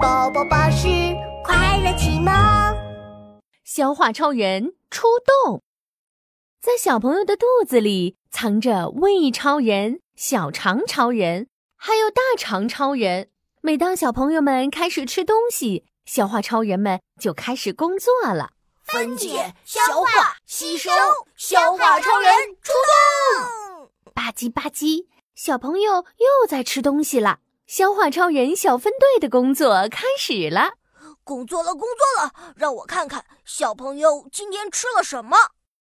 宝宝巴士快乐启蒙，消化超人出动，在小朋友的肚子里藏着胃超人、小肠超人，还有大肠超人。每当小朋友们开始吃东西，消化超人们就开始工作了。分解、消化、吸收，消化超人出动！吧唧吧唧，小朋友又在吃东西了。消化超人小分队的工作开始了。工作了，工作了，让我看看小朋友今天吃了什么。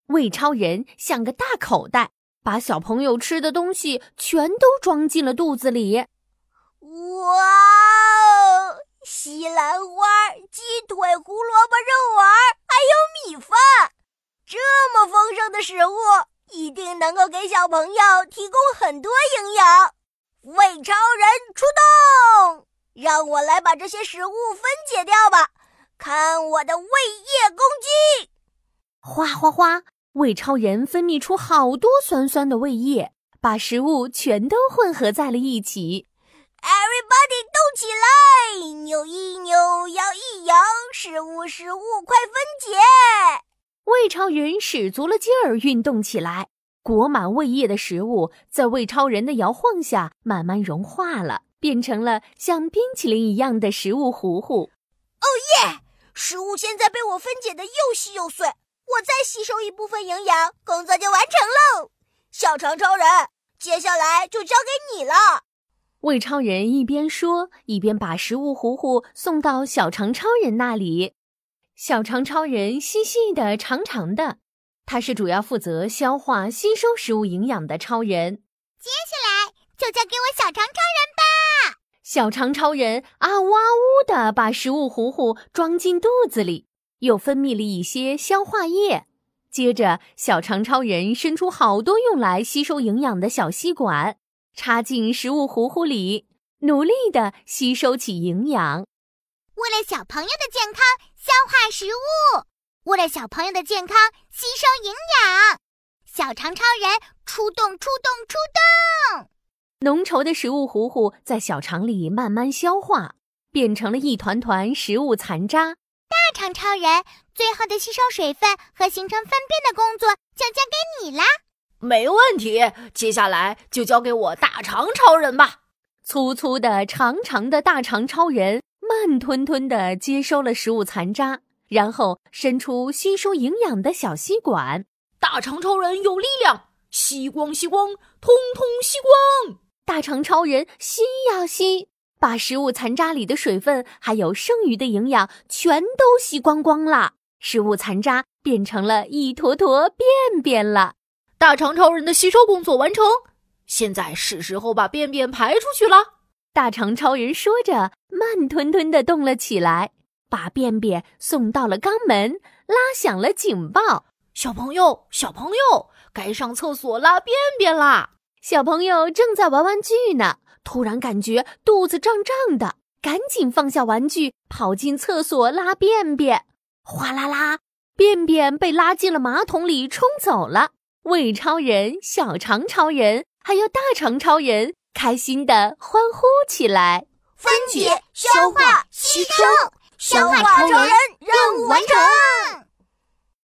胃超人像个大口袋，把小朋友吃的东西全都装进了肚子里。哇哦！西兰花、鸡腿、胡萝卜肉丸，还有米饭，这么丰盛的食物，一定能够给小朋友提供很多营养。胃超人让我来把这些食物分解掉吧！看我的胃液攻击！哗哗哗，胃超人分泌出好多酸酸的胃液，把食物全都混合在了一起。Everybody 动起来，扭一扭，摇一摇，食物食物快分解！胃超人使足了劲儿运动起来。裹满胃液的食物，在胃超人的摇晃下慢慢融化了，变成了像冰淇淋一样的食物糊糊。哦耶！食物现在被我分解的又细又碎，我再吸收一部分营养，工作就完成喽。小肠超人，接下来就交给你了。胃超人一边说，一边把食物糊糊送到小肠超人那里。小肠超人细细的、长长的。他是主要负责消化、吸收食物营养的超人。接下来就交给我小肠超。小肠超人啊哇呜的把食物糊糊装进肚子里，又分泌了一些消化液。接着，小肠超人伸出好多用来吸收营养的小吸管，插进食物糊糊里，努力的吸收起营养。为了小朋友的健康，消化食物。为了小朋友的健康，吸收营养，小肠超人出动，出动，出动！浓稠的食物糊糊在小肠里慢慢消化，变成了一团团食物残渣。大肠超人最后的吸收水分和形成粪便的工作就交给你啦。没问题，接下来就交给我大肠超人吧。粗粗的、长长的大肠超人慢吞吞地接收了食物残渣。然后伸出吸收营养的小吸管，大肠超人有力量，吸光吸光，通通吸光。大肠超人吸呀吸，把食物残渣里的水分还有剩余的营养全都吸光光了。食物残渣变成了一坨坨便便了。大肠超人的吸收工作完成，现在是时候把便便排出去了。大肠超人说着，慢吞吞地动了起来。把便便送到了肛门，拉响了警报。小朋友，小朋友，该上厕所拉便便啦！小朋友正在玩玩具呢，突然感觉肚子胀胀的，赶紧放下玩具，跑进厕所拉便便。哗啦啦，便便被拉进了马桶里，冲走了。胃超人、小肠超人还有大肠超人开心的欢呼起来。分解、消化、吸收。消化超人任务完成。